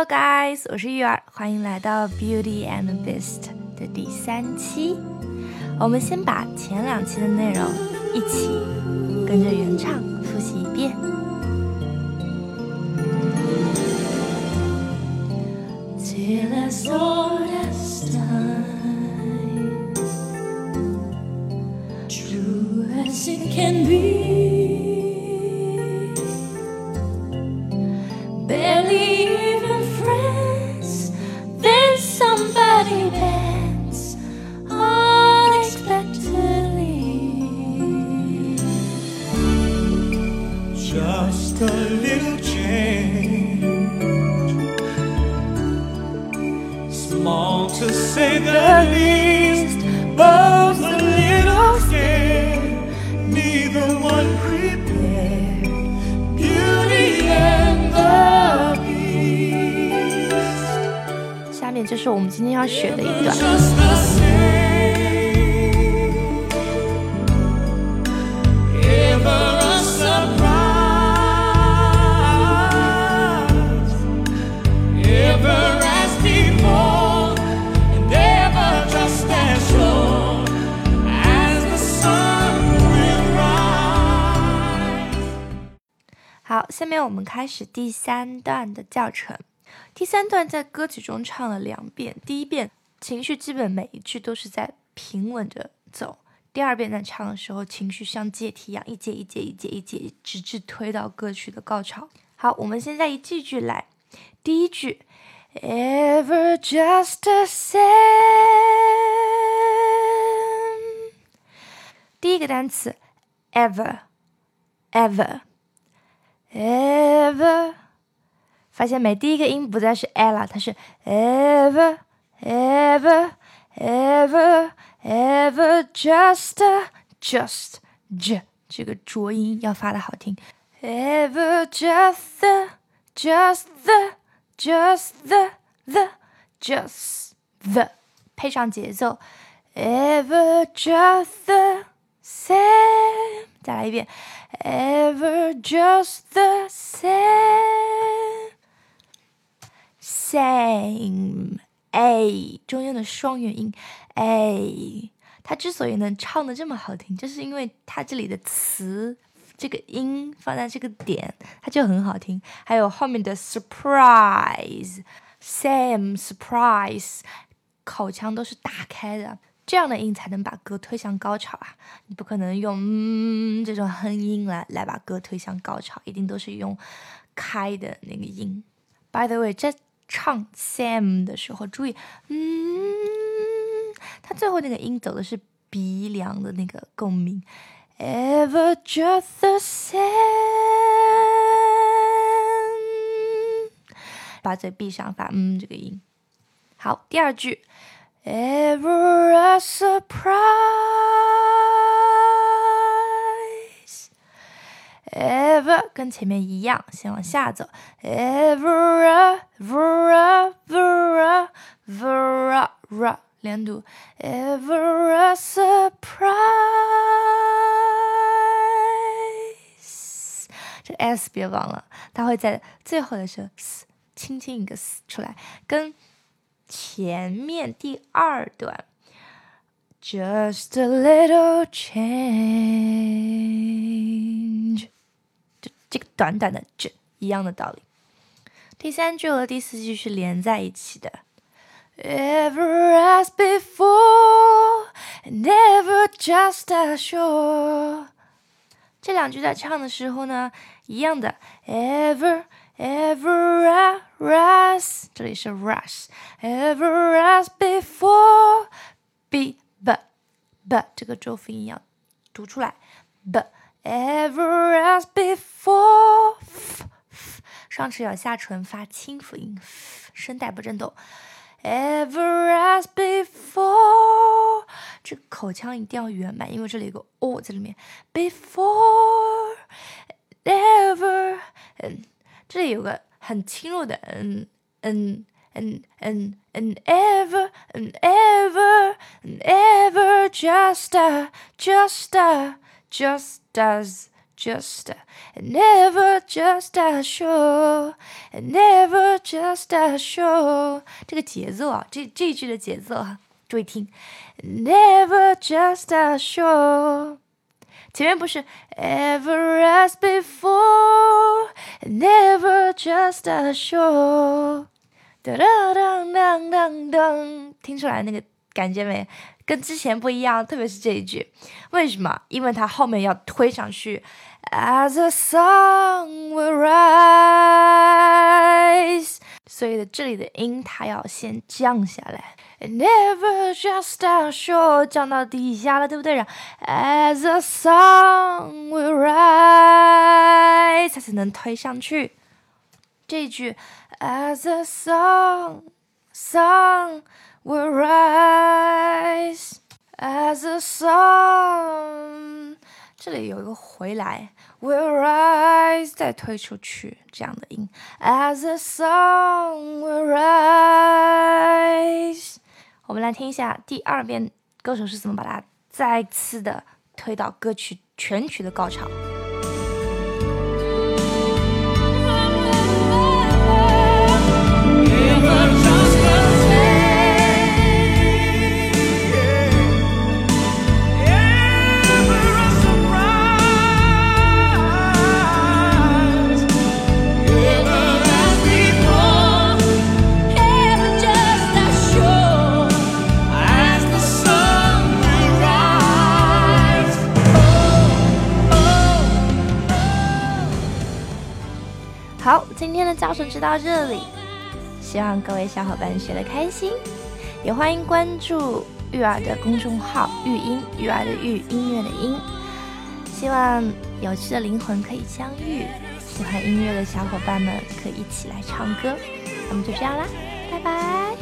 Hello guys，我是玉儿，欢迎来到 Beauty and Beast 的第三期。我们先把前两期的内容一起跟着原唱复习一遍。Till I Small to say the least, both a little. Neither one prepared. Beauty and the Beast. 下面就是我们今天要学的一段。下面我们开始第三段的教程。第三段在歌曲中唱了两遍，第一遍情绪基本每一句都是在平稳着走，第二遍在唱的时候，情绪像阶梯一样一节一节一节一节，直至推到歌曲的高潮。好，我们现在一句句来。第一句，Ever just the same。第一个单词，Ever，Ever 发现没？第一个音不再是 e 了，它是 ever ever ever ever just just j 这个浊音要发的好听，ever just the just the just the the just the 配上节奏，ever just the same，再来一遍，ever just the same same a 中间的双元音 a，它之所以能唱的这么好听，就是因为它这里的词。这个音放在这个点，它就很好听。还有后面的 surprise、same、surprise，口腔都是打开的，这样的音才能把歌推向高潮啊！你不可能用嗯这种哼音来来把歌推向高潮，一定都是用开的那个音。By the way，在唱 Sam 的时候，注意，嗯，它最后那个音走的是鼻梁的那个共鸣。Ever just the same，把嘴闭上，发嗯这个音。好，第二句，Ever a surprise。ever 跟前面一样，先往下走。ever a vera vera vera ra 连读。ever a surprise。这个 s 别忘了，它会在最后的时候 s 轻轻一个 s 出来，跟前面第二段。Just a little change，就这个短短的这一样的道理。第三句和第四句是连在一起的。Ever as before, never just as sure。这两句在唱的时候呢，一样的。Ever, ever as，这里是 rush，ever as before, be but but 这个浊辅音要读出来，but ever as before，上齿咬下唇发清辅音，声带不震动。Ever as before，这个口腔一定要圆满，因为这里有个 o 在里面。Before ever，嗯，这里有个很轻柔的嗯 嗯嗯嗯嗯 ever and ever and ever just a just a just as just a and never just as sure and never Never just a show，这个节奏啊，这这一句的节奏啊，注意听，Never just a show。 前面不是 ever as before，never just a show。噔噔噔噔噔噔，听出来那个感觉没？跟之前不一样，特别是这一句，为什么？因为它后面要推上去，as a song will rise，所以的这里的音它要先降下来，never just a show，降到底下了，对不对？然后 as the sun will rise，它才能推上去。这句 as the sun sun will rise 回来，will rise 再推出去这样的音，as the sun will rise。我们来听一下第二遍歌手是怎么把它再次的推到歌曲全曲的高潮。好，今天的教程就到这里，希望各位小伙伴学得开心，也欢迎关注育儿的公众号“育音”，育儿的育，音乐的音。希望有趣的灵魂可以相遇，喜欢音乐的小伙伴们可以一起来唱歌。那么就这样啦，拜拜。